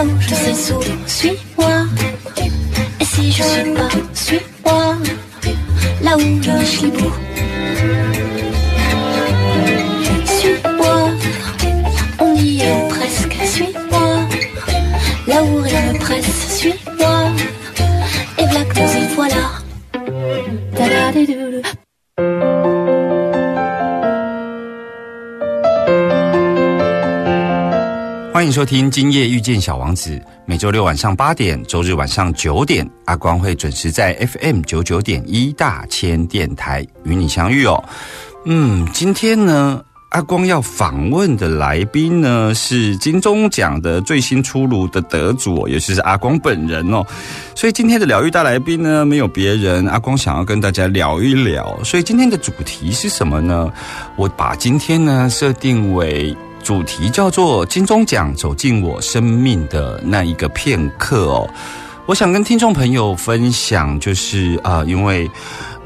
là où je sais sourire, suis-moi. Et si je suis pas, suis-moi, là où je suis beau. Suis-moi, on y est presque, suis-moi. Là où rien ne presse, suis-moi. Et voilà que nous y voilà. 欢迎收听《今夜遇见小王子》，每周六晚上八点，周日晚上九点，阿光会准时在 FM 九九点一大千电台与你相遇哦。嗯，今天呢，阿光要访问的来宾呢是金钟奖的最新出炉的得主，也就是阿光本人哦。所以今天的疗愈大来宾呢，没有别人，阿光想要跟大家聊一聊。所以今天的主题是什么呢？我把今天呢设定为。主题叫做“金钟奖走进我生命的那一个片刻”哦，我想跟听众朋友分享，就是啊，因为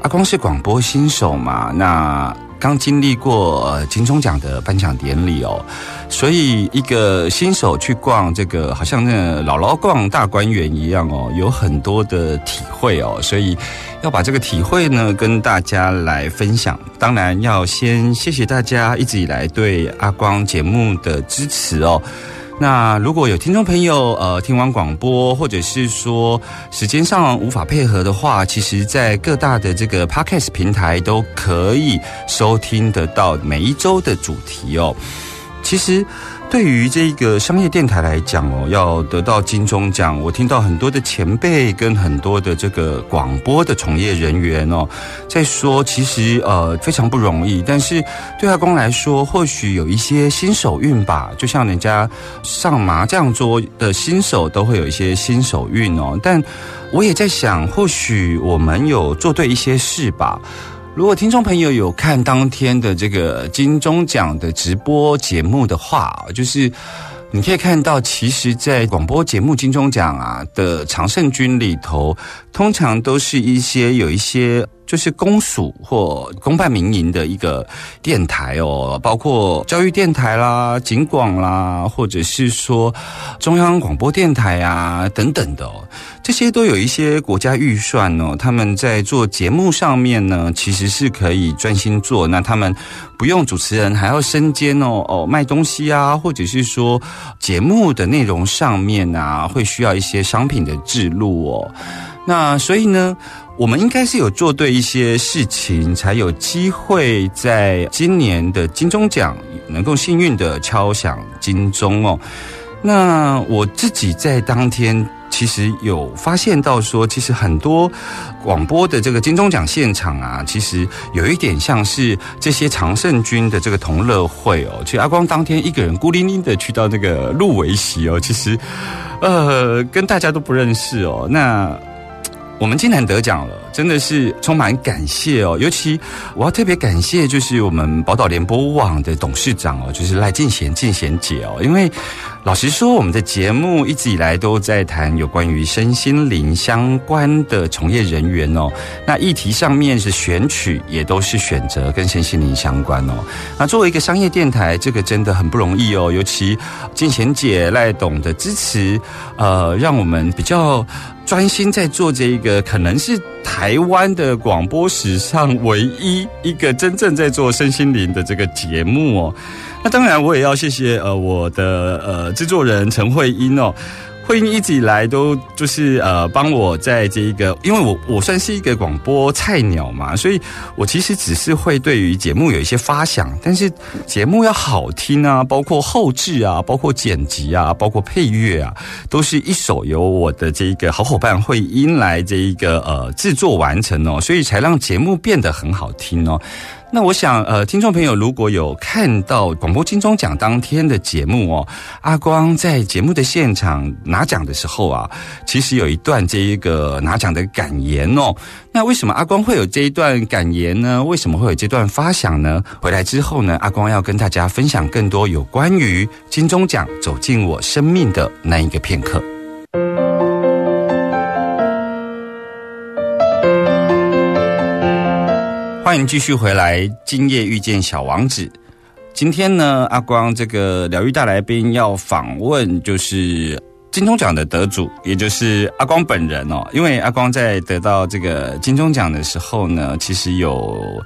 阿光是广播新手嘛，那刚经历过金钟奖的颁奖典礼哦，所以一个新手去逛这个，好像那姥姥逛大观园一样哦，有很多的体会哦，所以。要把这个体会呢跟大家来分享，当然要先谢谢大家一直以来对阿光节目的支持哦。那如果有听众朋友呃听完广播，或者是说时间上无法配合的话，其实在各大的这个 podcast 平台都可以收听得到每一周的主题哦。其实。对于这个商业电台来讲哦，要得到金钟奖，我听到很多的前辈跟很多的这个广播的从业人员哦，在说，其实呃非常不容易。但是对阿公来说，或许有一些新手运吧，就像人家上麻将桌的新手都会有一些新手运哦。但我也在想，或许我们有做对一些事吧。如果听众朋友有看当天的这个金钟奖的直播节目的话，就是你可以看到，其实，在广播节目金钟奖啊的常胜军里头，通常都是一些有一些。就是公署或公办民营的一个电台哦，包括教育电台啦、警广啦，或者是说中央广播电台啊等等的哦，这些都有一些国家预算哦。他们在做节目上面呢，其实是可以专心做，那他们不用主持人还要身兼哦哦卖东西啊，或者是说节目的内容上面啊，会需要一些商品的制录哦。那所以呢？我们应该是有做对一些事情，才有机会在今年的金钟奖能够幸运的敲响金钟哦。那我自己在当天其实有发现到说，其实很多广播的这个金钟奖现场啊，其实有一点像是这些常胜军的这个同乐会哦。其实阿光当天一个人孤零零的去到那个入围席哦，其实呃跟大家都不认识哦。那我们竟然得奖了，真的是充满感谢哦！尤其我要特别感谢，就是我们宝岛联播网的董事长哦，就是赖静贤静贤姐哦，因为。老实说，我们的节目一直以来都在谈有关于身心灵相关的从业人员哦。那议题上面是选取，也都是选择跟身心灵相关哦。那作为一个商业电台，这个真的很不容易哦。尤其静贤姐赖董的支持，呃，让我们比较专心在做这一个可能是台台湾的广播史上唯一一个真正在做身心灵的这个节目哦。那当然，我也要谢谢呃我的呃制作人陈慧英哦。慧英一直以来都就是呃帮我在这一个，因为我我算是一个广播菜鸟嘛，所以我其实只是会对于节目有一些发想，但是节目要好听啊，包括后置啊，包括剪辑啊，包括配乐啊，都是一手由我的这一个好伙伴慧英来这一个呃制作完成哦，所以才让节目变得很好听哦。那我想，呃，听众朋友如果有看到广播金钟奖当天的节目哦，阿光在节目的现场拿奖的时候啊，其实有一段这一个拿奖的感言哦。那为什么阿光会有这一段感言呢？为什么会有这段发想呢？回来之后呢，阿光要跟大家分享更多有关于金钟奖走进我生命的那一个片刻。欢迎继续回来，《今夜遇见小王子》。今天呢，阿光这个疗愈大来宾要访问，就是金钟奖的得主，也就是阿光本人哦。因为阿光在得到这个金钟奖的时候呢，其实有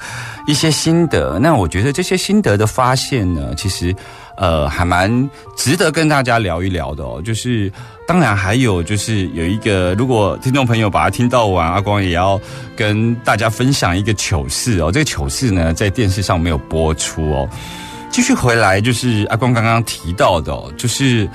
一些心得。那我觉得这些心得的发现呢，其实呃还蛮值得跟大家聊一聊的哦。就是当然还有就是有一个，如果听众朋友把它听到完，阿光也要跟大家分享一个糗事哦。这个糗事呢，在电视上没有播出哦。继续回来，就是阿光刚刚提到的，哦，就是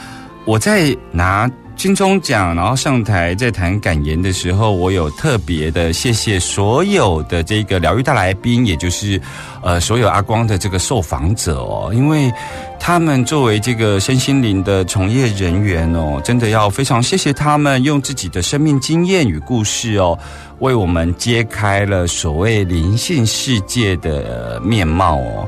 我在拿金钟奖，然后上台在谈感言的时候，我有特别的谢谢所有的这个疗愈大来宾，也就是呃所有阿光的这个受访者哦，因为他们作为这个身心灵的从业人员哦，真的要非常谢谢他们用自己的生命经验与故事哦，为我们揭开了所谓灵性世界的面貌哦。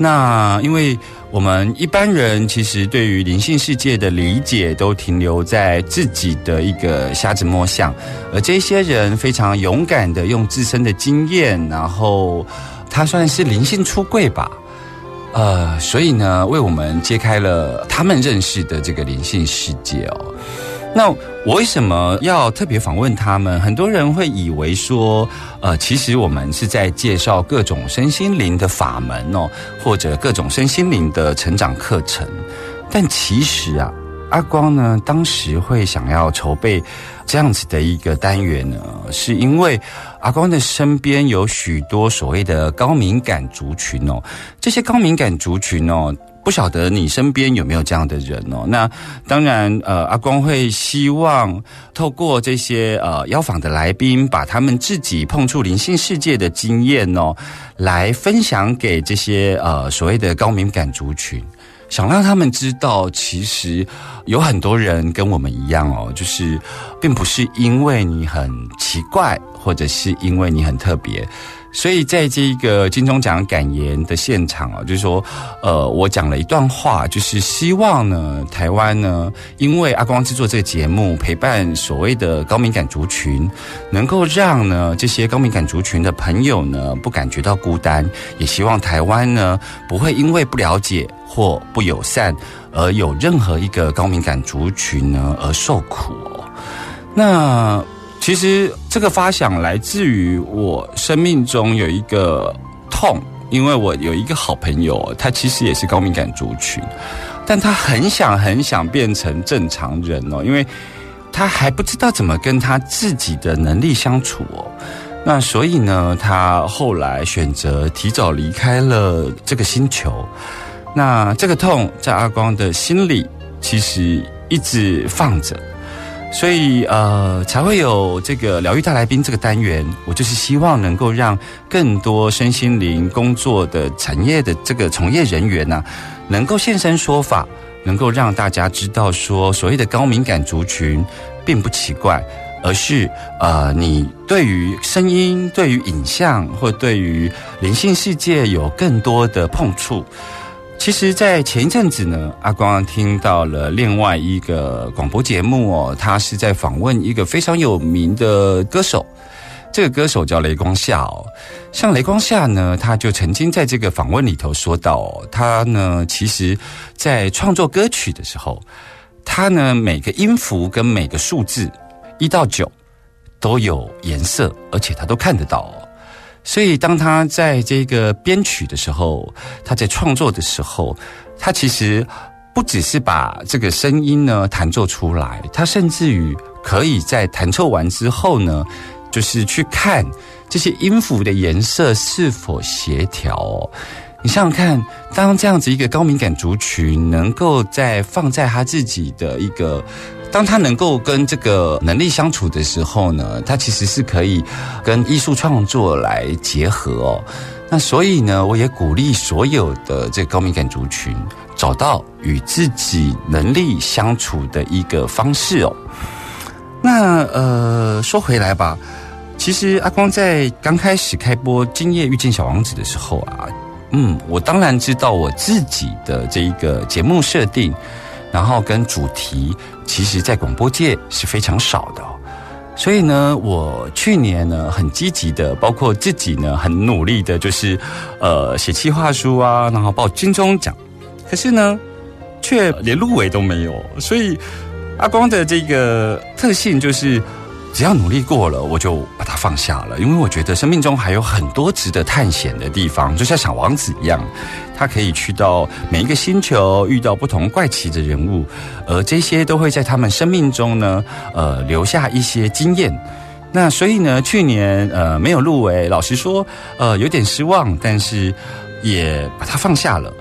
那因为我们一般人其实对于灵性世界的理解都停留在自己的一个瞎子摸象，而这些人非常勇敢的用自身的经验，然后他算是灵性出柜吧，呃，所以呢，为我们揭开了他们认识的这个灵性世界哦。那我为什么要特别访问他们？很多人会以为说，呃，其实我们是在介绍各种身心灵的法门哦，或者各种身心灵的成长课程。但其实啊，阿光呢，当时会想要筹备这样子的一个单元呢，是因为阿光的身边有许多所谓的高敏感族群哦，这些高敏感族群哦。不晓得你身边有没有这样的人哦？那当然，呃，阿光会希望透过这些呃邀访的来宾，把他们自己碰触灵性世界的经验哦，来分享给这些呃所谓的高敏感族群，想让他们知道，其实有很多人跟我们一样哦，就是并不是因为你很奇怪，或者是因为你很特别。所以在这个金钟奖感言的现场啊，就是说，呃，我讲了一段话，就是希望呢，台湾呢，因为阿光制作这个节目，陪伴所谓的高敏感族群，能够让呢这些高敏感族群的朋友呢，不感觉到孤单，也希望台湾呢，不会因为不了解或不友善，而有任何一个高敏感族群呢而受苦哦。那。其实这个发想来自于我生命中有一个痛，因为我有一个好朋友，他其实也是高敏感族群，但他很想很想变成正常人哦，因为他还不知道怎么跟他自己的能力相处哦。那所以呢，他后来选择提早离开了这个星球。那这个痛在阿光的心里其实一直放着。所以，呃，才会有这个疗愈大来宾这个单元。我就是希望能够让更多身心灵工作的产业的这个从业人员呢，能够现身说法，能够让大家知道说，所谓的高敏感族群并不奇怪，而是呃，你对于声音、对于影像或对于灵性世界有更多的碰触。其实，在前一阵子呢，阿光听到了另外一个广播节目哦，他是在访问一个非常有名的歌手，这个歌手叫雷光夏哦。像雷光夏呢，他就曾经在这个访问里头说到，他呢，其实在创作歌曲的时候，他呢每个音符跟每个数字一到九都有颜色，而且他都看得到哦。所以，当他在这个编曲的时候，他在创作的时候，他其实不只是把这个声音呢弹奏出来，他甚至于可以在弹奏完之后呢，就是去看这些音符的颜色是否协调。你想想看，当这样子一个高敏感族群能够在放在他自己的一个，当他能够跟这个能力相处的时候呢，他其实是可以跟艺术创作来结合哦。那所以呢，我也鼓励所有的这高敏感族群找到与自己能力相处的一个方式哦。那呃，说回来吧，其实阿光在刚开始开播《今夜遇见小王子》的时候啊。嗯，我当然知道我自己的这一个节目设定，然后跟主题，其实在广播界是非常少的。所以呢，我去年呢很积极的，包括自己呢很努力的，就是呃写企划书啊，然后报金钟奖。可是呢，却连入围都没有。所以阿光的这个特性就是。只要努力过了，我就把它放下了，因为我觉得生命中还有很多值得探险的地方，就像小王子一样，他可以去到每一个星球，遇到不同怪奇的人物，而这些都会在他们生命中呢，呃，留下一些经验。那所以呢，去年呃没有入围，老实说，呃有点失望，但是也把它放下了。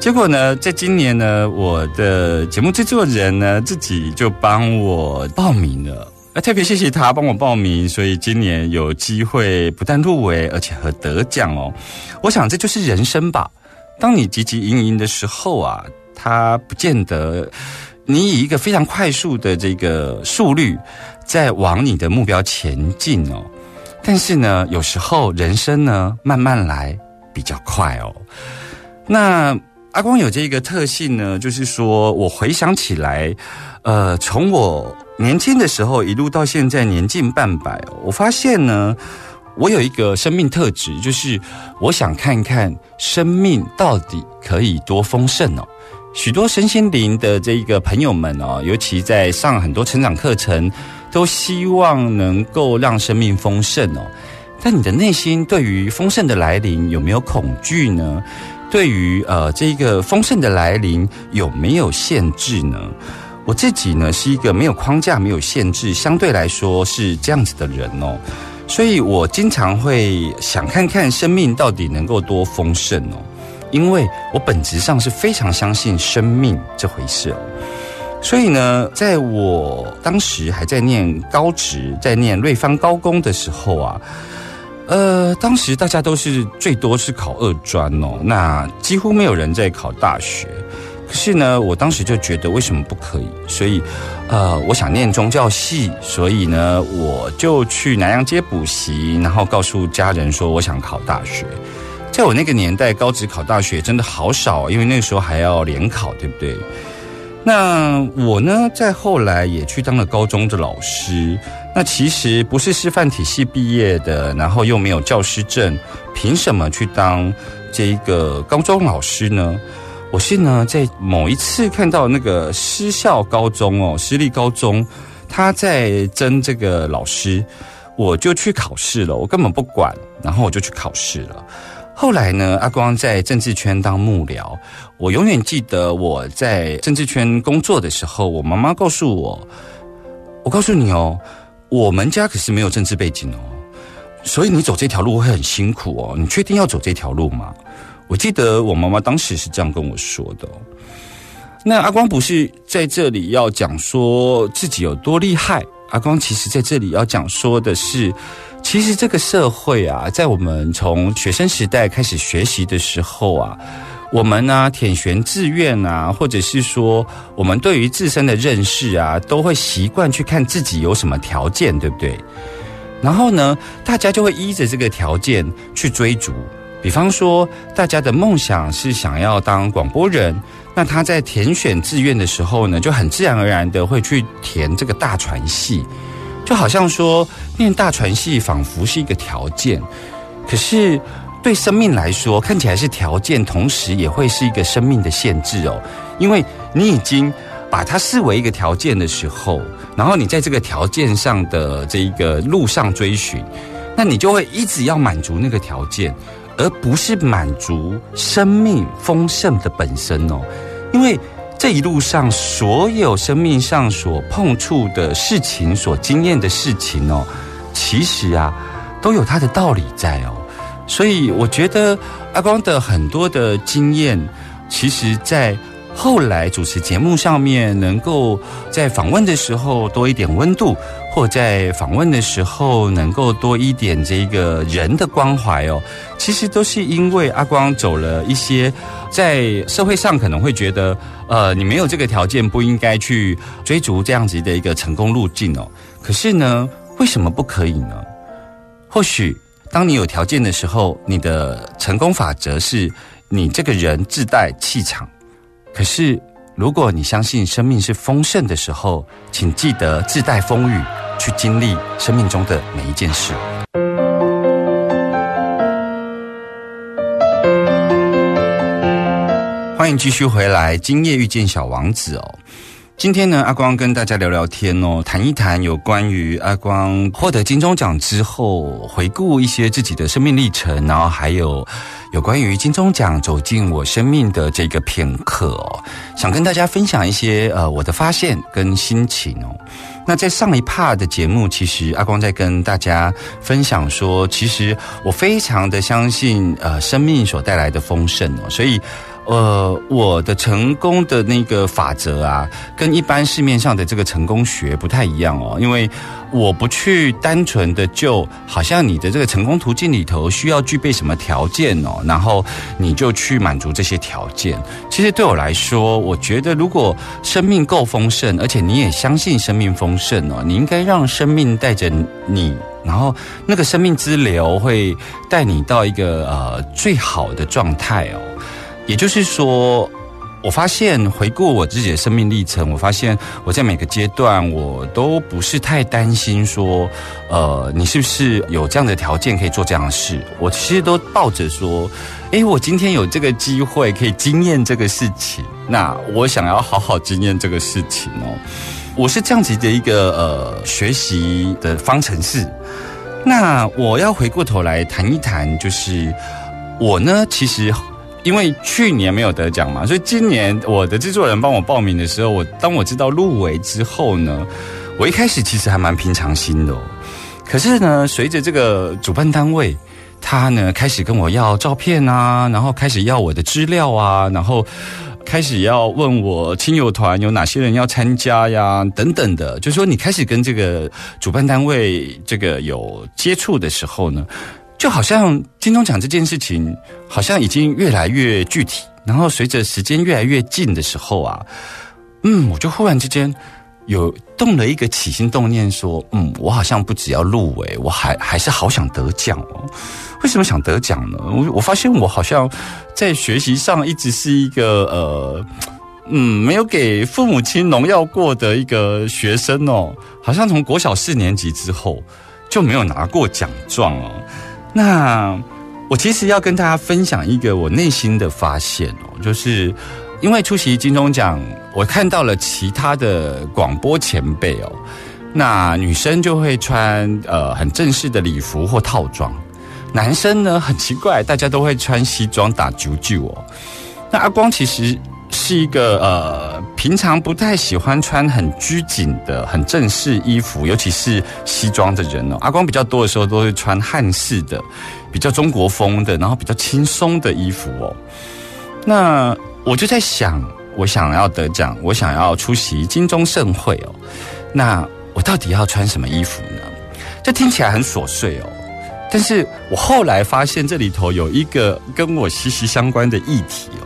结果呢，在今年呢，我的节目制作人呢自己就帮我报名了。特别谢谢他帮我报名，所以今年有机会不但入围，而且还得奖哦。我想这就是人生吧。当你汲汲营营的时候啊，他不见得你以一个非常快速的这个速率在往你的目标前进哦。但是呢，有时候人生呢慢慢来比较快哦。那阿光有这个特性呢，就是说我回想起来，呃，从我。年轻的时候，一路到现在年近半百，我发现呢，我有一个生命特质，就是我想看看生命到底可以多丰盛哦。许多身心灵的这个朋友们哦，尤其在上很多成长课程，都希望能够让生命丰盛哦。但你的内心对于丰盛的来临有没有恐惧呢？对于呃这个丰盛的来临有没有限制呢？我自己呢是一个没有框架、没有限制，相对来说是这样子的人哦，所以我经常会想看看生命到底能够多丰盛哦，因为我本质上是非常相信生命这回事，所以呢，在我当时还在念高职，在念瑞芳高工的时候啊，呃，当时大家都是最多是考二专哦，那几乎没有人在考大学。可是呢，我当时就觉得为什么不可以？所以，呃，我想念宗教系，所以呢，我就去南洋街补习，然后告诉家人说我想考大学。在我那个年代，高职考大学真的好少，因为那个时候还要联考，对不对？那我呢，在后来也去当了高中的老师。那其实不是师范体系毕业的，然后又没有教师证，凭什么去当这一个高中老师呢？我是呢，在某一次看到那个私校高中哦，私立高中，他在争这个老师，我就去考试了。我根本不管，然后我就去考试了。后来呢，阿光在政治圈当幕僚，我永远记得我在政治圈工作的时候，我妈妈告诉我：“我告诉你哦，我们家可是没有政治背景哦，所以你走这条路会很辛苦哦。你确定要走这条路吗？”我记得我妈妈当时是这样跟我说的。那阿光不是在这里要讲说自己有多厉害，阿光其实在这里要讲说的是，其实这个社会啊，在我们从学生时代开始学习的时候啊，我们呢填选志愿啊，或者是说我们对于自身的认识啊，都会习惯去看自己有什么条件，对不对？然后呢，大家就会依着这个条件去追逐。比方说，大家的梦想是想要当广播人，那他在填选志愿的时候呢，就很自然而然的会去填这个大传系，就好像说念大传系仿佛是一个条件，可是对生命来说看起来是条件，同时也会是一个生命的限制哦，因为你已经把它视为一个条件的时候，然后你在这个条件上的这一个路上追寻，那你就会一直要满足那个条件，而不是满足生命丰盛的本身哦。因为这一路上所有生命上所碰触的事情、所经验的事情哦，其实啊都有它的道理在哦。所以我觉得阿光的很多的经验，其实在。后来主持节目上面，能够在访问的时候多一点温度，或在访问的时候能够多一点这个人的关怀哦，其实都是因为阿光走了一些在社会上可能会觉得，呃，你没有这个条件不应该去追逐这样子的一个成功路径哦。可是呢，为什么不可以呢？或许当你有条件的时候，你的成功法则是你这个人自带气场。可是，如果你相信生命是丰盛的时候，请记得自带风雨，去经历生命中的每一件事。欢迎继续回来，今夜遇见小王子哦。今天呢，阿光跟大家聊聊天哦，谈一谈有关于阿光获得金钟奖之后，回顾一些自己的生命历程，然后还有有关于金钟奖走进我生命的这个片刻哦，想跟大家分享一些呃我的发现跟心情哦。那在上一帕的节目，其实阿光在跟大家分享说，其实我非常的相信呃生命所带来的丰盛哦，所以。呃，我的成功的那个法则啊，跟一般市面上的这个成功学不太一样哦。因为我不去单纯的就好像你的这个成功途径里头需要具备什么条件哦，然后你就去满足这些条件。其实对我来说，我觉得如果生命够丰盛，而且你也相信生命丰盛哦，你应该让生命带着你，然后那个生命之流会带你到一个呃最好的状态哦。也就是说，我发现回顾我自己的生命历程，我发现我在每个阶段，我都不是太担心说，呃，你是不是有这样的条件可以做这样的事？我其实都抱着说，诶，我今天有这个机会可以经验这个事情，那我想要好好经验这个事情哦。我是这样子的一个呃学习的方程式。那我要回过头来谈一谈，就是我呢，其实。因为去年没有得奖嘛，所以今年我的制作人帮我报名的时候，我当我知道入围之后呢，我一开始其实还蛮平常心的。可是呢，随着这个主办单位他呢开始跟我要照片啊，然后开始要我的资料啊，然后开始要问我亲友团有哪些人要参加呀，等等的，就说你开始跟这个主办单位这个有接触的时候呢。就好像金钟奖这件事情，好像已经越来越具体，然后随着时间越来越近的时候啊，嗯，我就忽然之间有动了一个起心动念，说，嗯，我好像不只要入围，我还 还是好想得奖哦。为什么想得奖呢？我我发现我好像在学习上一直是一个呃，嗯，没有给父母亲荣耀过的一个学生哦，好像从国小四年级之后就没有拿过奖状哦。那我其实要跟大家分享一个我内心的发现哦，就是因为出席金钟奖，我看到了其他的广播前辈哦，那女生就会穿呃很正式的礼服或套装，男生呢很奇怪，大家都会穿西装打九九哦。那阿光其实。是一个呃，平常不太喜欢穿很拘谨的、很正式衣服，尤其是西装的人哦。阿光比较多的时候都是穿汉式的、比较中国风的，然后比较轻松的衣服哦。那我就在想，我想要得奖，我想要出席金钟盛会哦。那我到底要穿什么衣服呢？这听起来很琐碎哦，但是我后来发现这里头有一个跟我息息相关的议题哦。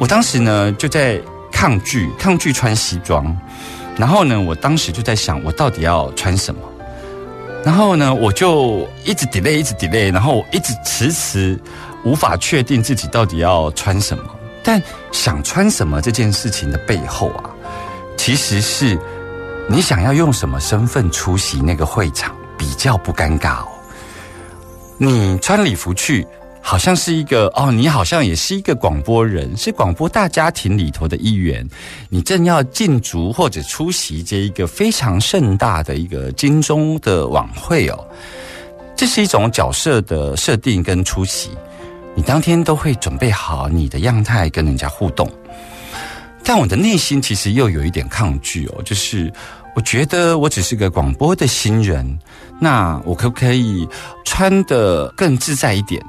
我当时呢就在抗拒抗拒穿西装，然后呢，我当时就在想，我到底要穿什么？然后呢，我就一直 delay，一直 delay，然后我一直迟迟无法确定自己到底要穿什么。但想穿什么这件事情的背后啊，其实是你想要用什么身份出席那个会场比较不尴尬哦。你穿礼服去。好像是一个哦，你好像也是一个广播人，是广播大家庭里头的一员，你正要进足或者出席这一个非常盛大的一个金钟的晚会哦。这是一种角色的设定跟出席，你当天都会准备好你的样态跟人家互动，但我的内心其实又有一点抗拒哦，就是我觉得我只是个广播的新人，那我可不可以穿的更自在一点？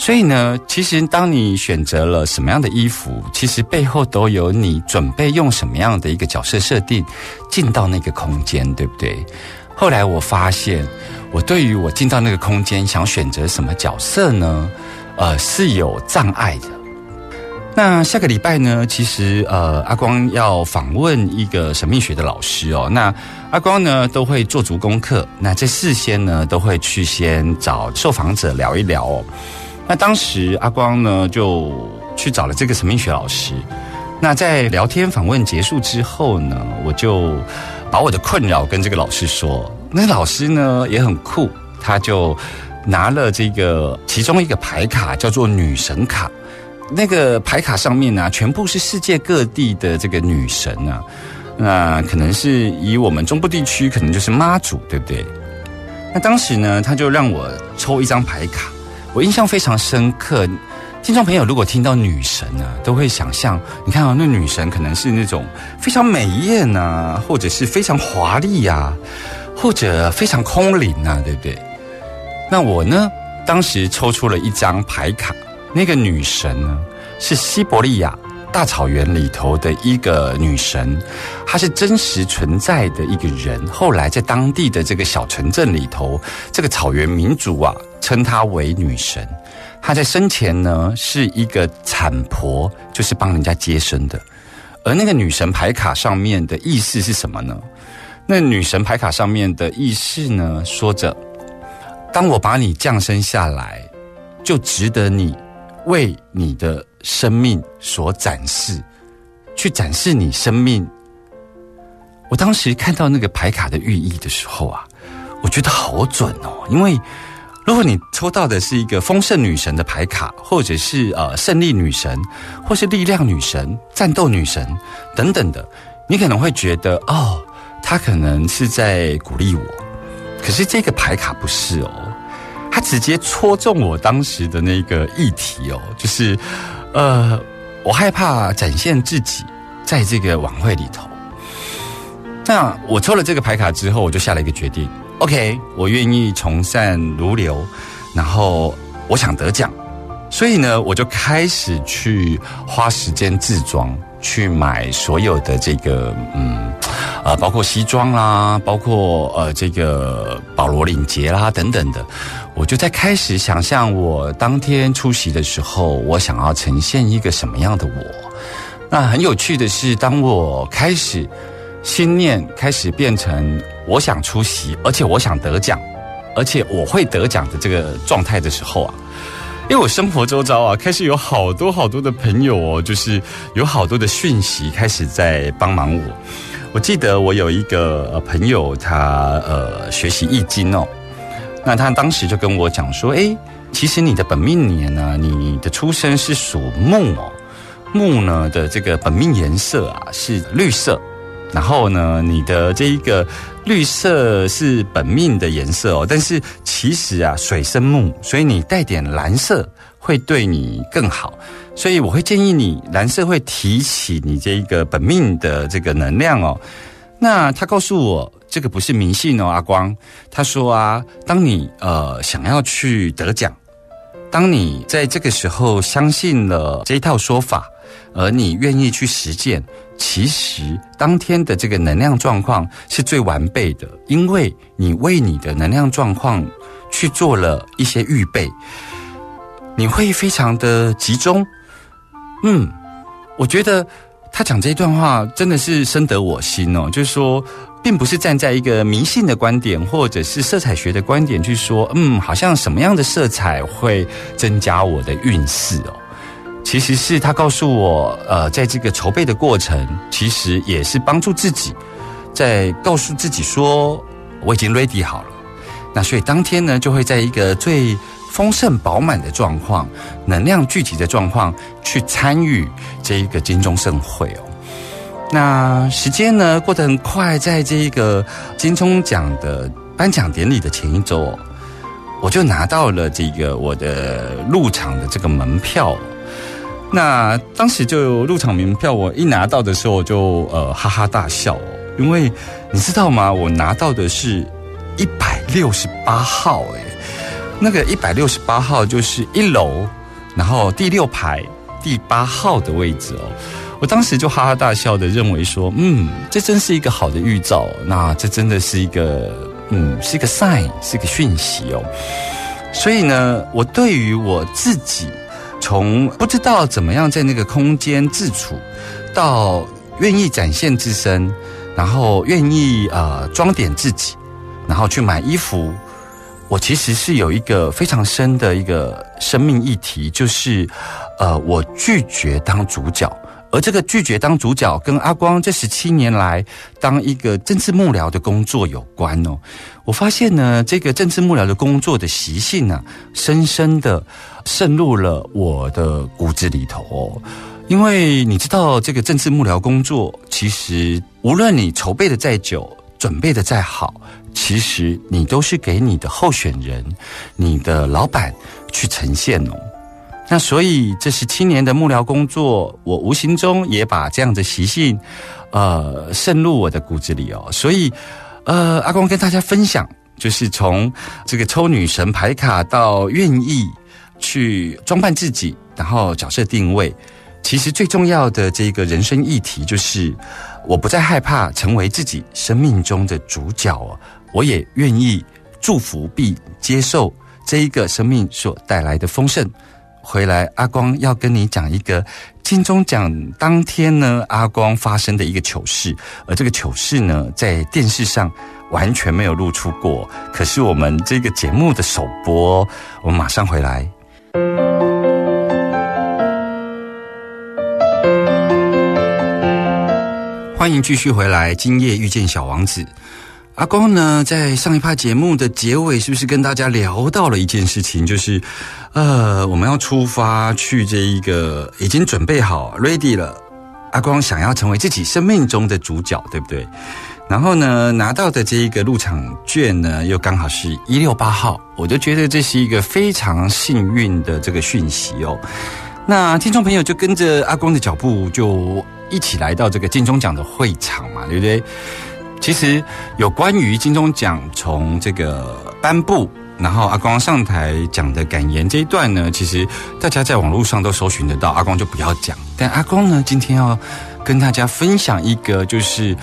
所以呢，其实当你选择了什么样的衣服，其实背后都有你准备用什么样的一个角色设定进到那个空间，对不对？后来我发现，我对于我进到那个空间想选择什么角色呢，呃，是有障碍的。那下个礼拜呢，其实呃，阿光要访问一个神秘学的老师哦。那阿光呢都会做足功课，那这事先呢都会去先找受访者聊一聊哦。那当时阿光呢就去找了这个神秘学老师。那在聊天访问结束之后呢，我就把我的困扰跟这个老师说。那老师呢也很酷，他就拿了这个其中一个牌卡，叫做女神卡。那个牌卡上面呢，全部是世界各地的这个女神啊。那可能是以我们中部地区，可能就是妈祖，对不对？那当时呢，他就让我抽一张牌卡。我印象非常深刻，听众朋友如果听到女神呢，都会想象，你看啊，那女神可能是那种非常美艳啊，或者是非常华丽呀，或者非常空灵啊，对不对？那我呢，当时抽出了一张牌卡，那个女神呢，是西伯利亚大草原里头的一个女神，她是真实存在的一个人，后来在当地的这个小城镇里头，这个草原民族啊。称她为女神，她在生前呢是一个产婆，就是帮人家接生的。而那个女神牌卡上面的意思是什么呢？那女神牌卡上面的意思呢，说着：当我把你降生下来，就值得你为你的生命所展示，去展示你生命。我当时看到那个牌卡的寓意的时候啊，我觉得好准哦，因为。如果你抽到的是一个丰盛女神的牌卡，或者是呃胜利女神，或是力量女神、战斗女神等等的，你可能会觉得哦，她可能是在鼓励我。可是这个牌卡不是哦，它直接戳中我当时的那个议题哦，就是呃，我害怕展现自己在这个晚会里头。那我抽了这个牌卡之后，我就下了一个决定。OK，我愿意从善如流，然后我想得奖，所以呢，我就开始去花时间自装，去买所有的这个嗯，呃，包括西装啦，包括呃这个保罗领结啦等等的，我就在开始想象我当天出席的时候，我想要呈现一个什么样的我。那很有趣的是，当我开始。心念开始变成我想出席，而且我想得奖，而且我会得奖的这个状态的时候啊，因为我生活周遭啊，开始有好多好多的朋友哦，就是有好多的讯息开始在帮忙我。我记得我有一个朋友，他呃学习易经哦，那他当时就跟我讲说，哎，其实你的本命年呢，你的出生是属木哦，木呢的这个本命颜色啊是绿色。然后呢，你的这一个绿色是本命的颜色哦，但是其实啊，水生木，所以你带点蓝色会对你更好。所以我会建议你，蓝色会提起你这一个本命的这个能量哦。那他告诉我，这个不是迷信哦，阿光。他说啊，当你呃想要去得奖，当你在这个时候相信了这一套说法。而你愿意去实践，其实当天的这个能量状况是最完备的，因为你为你的能量状况去做了一些预备，你会非常的集中。嗯，我觉得他讲这段话真的是深得我心哦，就是说，并不是站在一个迷信的观点或者是色彩学的观点去说，嗯，好像什么样的色彩会增加我的运势哦。其实是他告诉我，呃，在这个筹备的过程，其实也是帮助自己，在告诉自己说，我已经 ready 好了。那所以当天呢，就会在一个最丰盛饱满的状况、能量聚集的状况去参与这一个金钟盛会哦。那时间呢过得很快，在这个金钟奖的颁奖典礼的前一周，我就拿到了这个我的入场的这个门票。那当时就入场门票，我一拿到的时候我就呃哈哈大笑，因为你知道吗？我拿到的是一百六十八号诶，那个一百六十八号就是一楼，然后第六排第八号的位置哦。我当时就哈哈大笑的认为说，嗯，这真是一个好的预兆，那这真的是一个嗯是一个 sign，是一个讯息哦。所以呢，我对于我自己。从不知道怎么样在那个空间自处，到愿意展现自身，然后愿意呃装点自己，然后去买衣服，我其实是有一个非常深的一个生命议题，就是呃我拒绝当主角。而这个拒绝当主角，跟阿光这十七年来当一个政治幕僚的工作有关哦。我发现呢，这个政治幕僚的工作的习性呢，深深的渗入了我的骨子里头哦。因为你知道，这个政治幕僚工作，其实无论你筹备的再久，准备的再好，其实你都是给你的候选人、你的老板去呈现哦。那所以这十七年的幕僚工作，我无形中也把这样的习性，呃，渗入我的骨子里哦。所以，呃，阿光跟大家分享，就是从这个抽女神牌卡到愿意去装扮自己，然后角色定位，其实最重要的这个人生议题，就是我不再害怕成为自己生命中的主角哦，我也愿意祝福并接受这一个生命所带来的丰盛。回来，阿光要跟你讲一个金钟奖当天呢，阿光发生的一个糗事。而这个糗事呢，在电视上完全没有露出过。可是我们这个节目的首播，我们马上回来。欢迎继续回来，今夜遇见小王子。阿光呢，在上一趴节目的结尾，是不是跟大家聊到了一件事情？就是，呃，我们要出发去这一个已经准备好 ready 了。阿光想要成为自己生命中的主角，对不对？然后呢，拿到的这一个入场券呢，又刚好是一六八号，我就觉得这是一个非常幸运的这个讯息哦。那听众朋友就跟着阿光的脚步，就一起来到这个金钟奖的会场嘛，对不对？其实有关于金钟奖从这个颁布，然后阿光上台讲的感言这一段呢，其实大家在网络上都搜寻得到，阿光就不要讲。但阿光呢，今天要跟大家分享一个，就是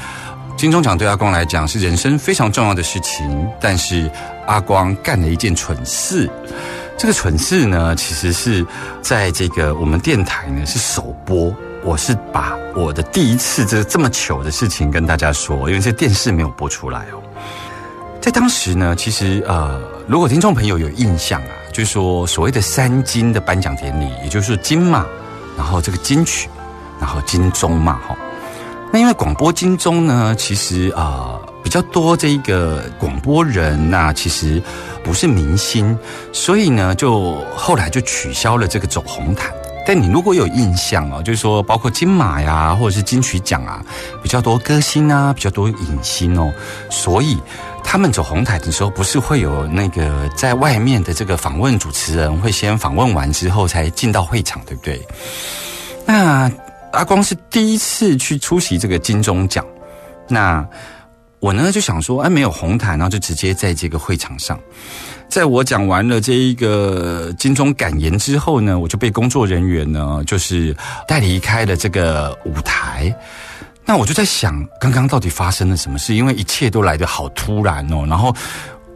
金钟奖对阿光来讲是人生非常重要的事情，但是阿光干了一件蠢事。这个蠢事呢，其实是在这个我们电台呢是首播。我是把我的第一次这这么糗的事情跟大家说，因为这电视没有播出来哦。在当时呢，其实呃，如果听众朋友有印象啊，就是说所谓的三金的颁奖典礼，也就是金马，然后这个金曲，然后金钟嘛，哈。那因为广播金钟呢，其实啊比较多这一个广播人呐，其实不是明星，所以呢，就后来就取消了这个走红毯。但你如果有印象哦，就是说，包括金马呀，或者是金曲奖啊，比较多歌星啊，比较多影星哦，所以他们走红毯的时候，不是会有那个在外面的这个访问主持人会先访问完之后才进到会场，对不对？那阿光是第一次去出席这个金钟奖，那我呢就想说，哎，没有红毯，然后就直接在这个会场上。在我讲完了这一个金钟感言之后呢，我就被工作人员呢，就是带离开了这个舞台。那我就在想，刚刚到底发生了什么事？因为一切都来得好突然哦。然后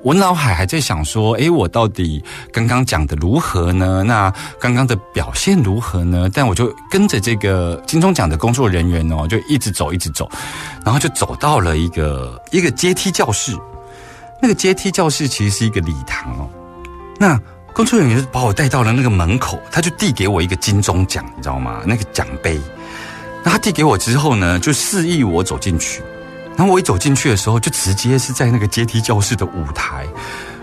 我脑海还在想说，诶，我到底刚刚讲的如何呢？那刚刚的表现如何呢？但我就跟着这个金钟奖的工作人员哦，就一直走，一直走，然后就走到了一个一个阶梯教室。那个阶梯教室其实是一个礼堂哦，那工作人员把我带到了那个门口，他就递给我一个金钟奖，你知道吗？那个奖杯。那他递给我之后呢，就示意我走进去。然后我一走进去的时候，就直接是在那个阶梯教室的舞台。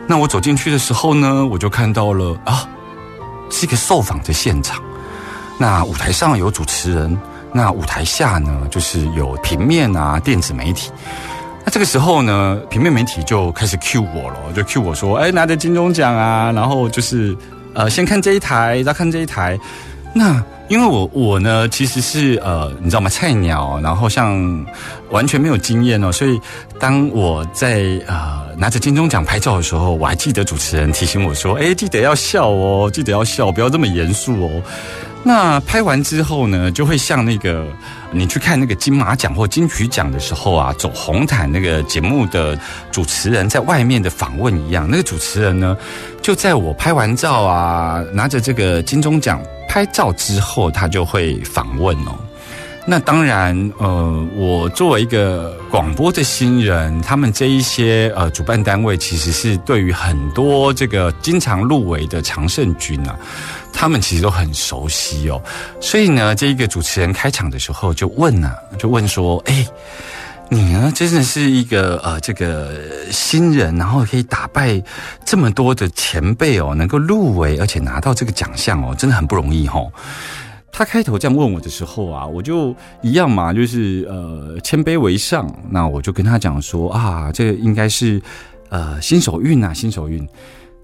那我走进去的时候呢，我就看到了啊，是一个受访的现场。那舞台上有主持人，那舞台下呢，就是有平面啊、电子媒体。那这个时候呢，平面媒体就开始 cue 我了，就 cue 我说：“哎，拿着金钟奖啊！”然后就是呃，先看这一台，再看这一台。那因为我我呢，其实是呃，你知道吗？菜鸟，然后像完全没有经验哦，所以当我在呃拿着金钟奖拍照的时候，我还记得主持人提醒我说：“哎，记得要笑哦，记得要笑，不要这么严肃哦。”那拍完之后呢，就会像那个你去看那个金马奖或金曲奖的时候啊，走红毯那个节目的主持人在外面的访问一样。那个主持人呢，就在我拍完照啊，拿着这个金钟奖拍照之后，他就会访问哦。那当然，呃，我作为一个广播的新人，他们这一些呃主办单位其实是对于很多这个经常入围的常胜军啊。他们其实都很熟悉哦，所以呢，这一个主持人开场的时候就问啊，就问说：“哎，你呢，真的是一个呃，这个新人，然后可以打败这么多的前辈哦，能够入围而且拿到这个奖项哦，真的很不容易哦。”他开头这样问我的时候啊，我就一样嘛，就是呃，谦卑为上。那我就跟他讲说啊，这应该是呃新手运啊，新手运。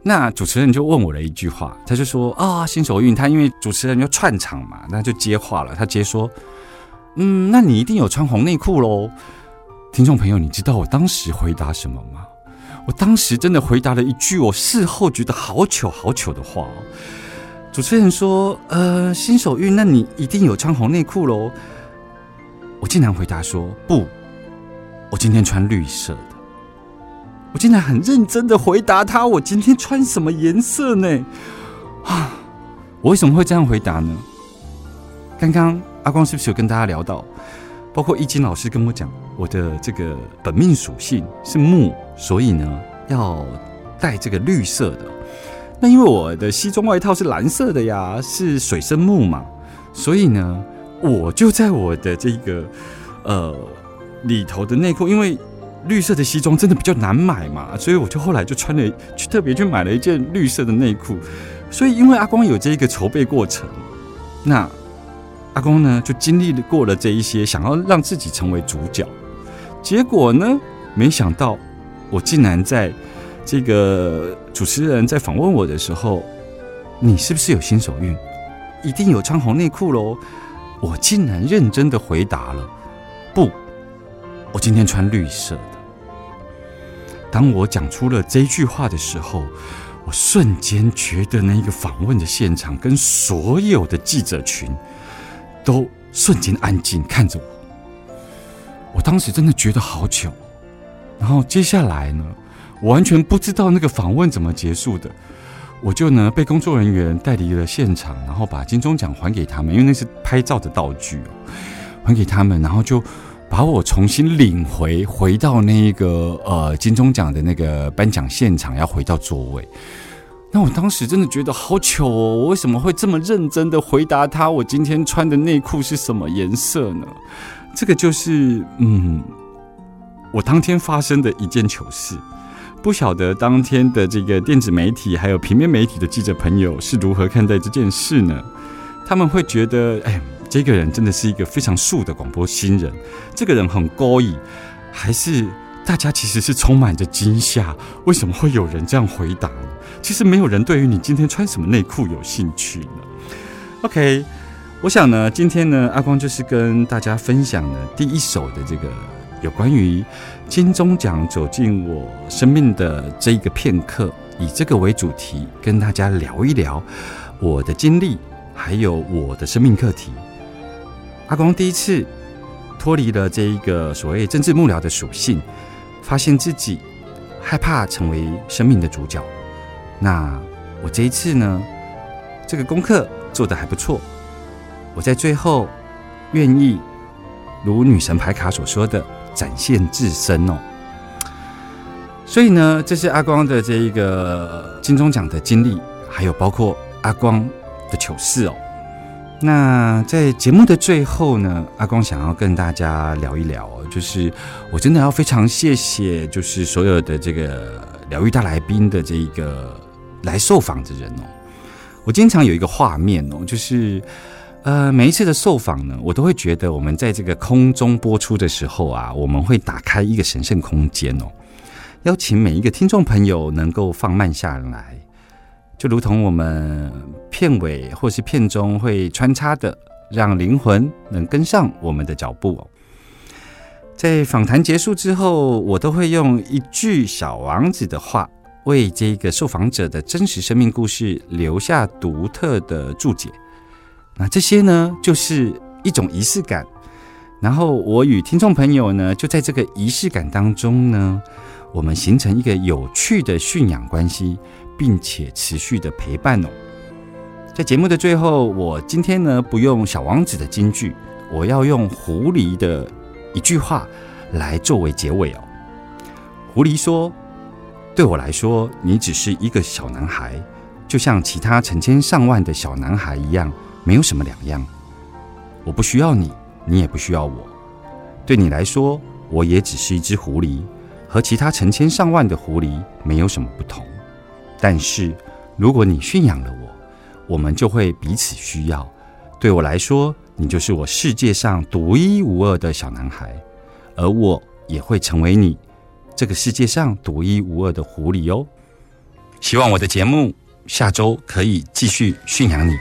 那主持人就问我了一句话，他就说啊，新手运，他因为主持人要串场嘛，那就接话了。他接说，嗯，那你一定有穿红内裤喽。听众朋友，你知道我当时回答什么吗？我当时真的回答了一句我事后觉得好糗好糗的话。主持人说，呃，新手运，那你一定有穿红内裤喽。我竟然回答说，不，我今天穿绿色。我竟然很认真的回答他：“我今天穿什么颜色呢？”啊，我为什么会这样回答呢？刚刚阿光是不是有跟大家聊到，包括易经老师跟我讲，我的这个本命属性是木，所以呢要带这个绿色的。那因为我的西装外套是蓝色的呀，是水生木嘛，所以呢我就在我的这个呃里头的内裤，因为。绿色的西装真的比较难买嘛，所以我就后来就穿了，去特别去买了一件绿色的内裤。所以因为阿光有这一个筹备过程，那阿光呢就经历过了这一些，想要让自己成为主角。结果呢，没想到我竟然在这个主持人在访问我的时候，你是不是有新手运？一定有穿红内裤喽！我竟然认真的回答了，不，我今天穿绿色。当我讲出了这句话的时候，我瞬间觉得那个访问的现场跟所有的记者群都瞬间安静看着我。我当时真的觉得好糗。然后接下来呢，我完全不知道那个访问怎么结束的，我就呢被工作人员带离了现场，然后把金钟奖还给他们，因为那是拍照的道具，还给他们，然后就。把我重新领回，回到那个呃金钟奖的那个颁奖现场，要回到座位。那我当时真的觉得好糗哦！我为什么会这么认真的回答他？我今天穿的内裤是什么颜色呢？这个就是嗯，我当天发生的一件糗事。不晓得当天的这个电子媒体还有平面媒体的记者朋友是如何看待这件事呢？他们会觉得，哎。这个人真的是一个非常素的广播新人，这个人很高义，还是大家其实是充满着惊吓？为什么会有人这样回答呢？其实没有人对于你今天穿什么内裤有兴趣呢。OK，我想呢，今天呢，阿光就是跟大家分享呢第一首的这个有关于金钟奖走进我生命的这一个片刻，以这个为主题，跟大家聊一聊我的经历，还有我的生命课题。阿光第一次脱离了这一个所谓政治幕僚的属性，发现自己害怕成为生命的主角。那我这一次呢，这个功课做得还不错。我在最后愿意如女神牌卡所说的展现自身哦。所以呢，这是阿光的这一个金钟奖的经历，还有包括阿光的糗事哦。那在节目的最后呢，阿光想要跟大家聊一聊，就是我真的要非常谢谢，就是所有的这个疗愈大来宾的这一个来受访的人哦，我经常有一个画面哦，就是呃每一次的受访呢，我都会觉得我们在这个空中播出的时候啊，我们会打开一个神圣空间哦，邀请每一个听众朋友能够放慢下来，就如同我们片尾或是片中会穿插的，让灵魂能跟上我们的脚步。在访谈结束之后，我都会用一句小王子的话，为这个受访者的真实生命故事留下独特的注解。那这些呢，就是一种仪式感。然后我与听众朋友呢，就在这个仪式感当中呢，我们形成一个有趣的驯养关系，并且持续的陪伴哦。在节目的最后，我今天呢不用小王子的金句，我要用狐狸的。一句话来作为结尾哦。狐狸说：“对我来说，你只是一个小男孩，就像其他成千上万的小男孩一样，没有什么两样。我不需要你，你也不需要我。对你来说，我也只是一只狐狸，和其他成千上万的狐狸没有什么不同。但是，如果你驯养了我，我们就会彼此需要。对我来说。”你就是我世界上独一无二的小男孩，而我也会成为你这个世界上独一无二的狐狸哦。希望我的节目下周可以继续驯养你。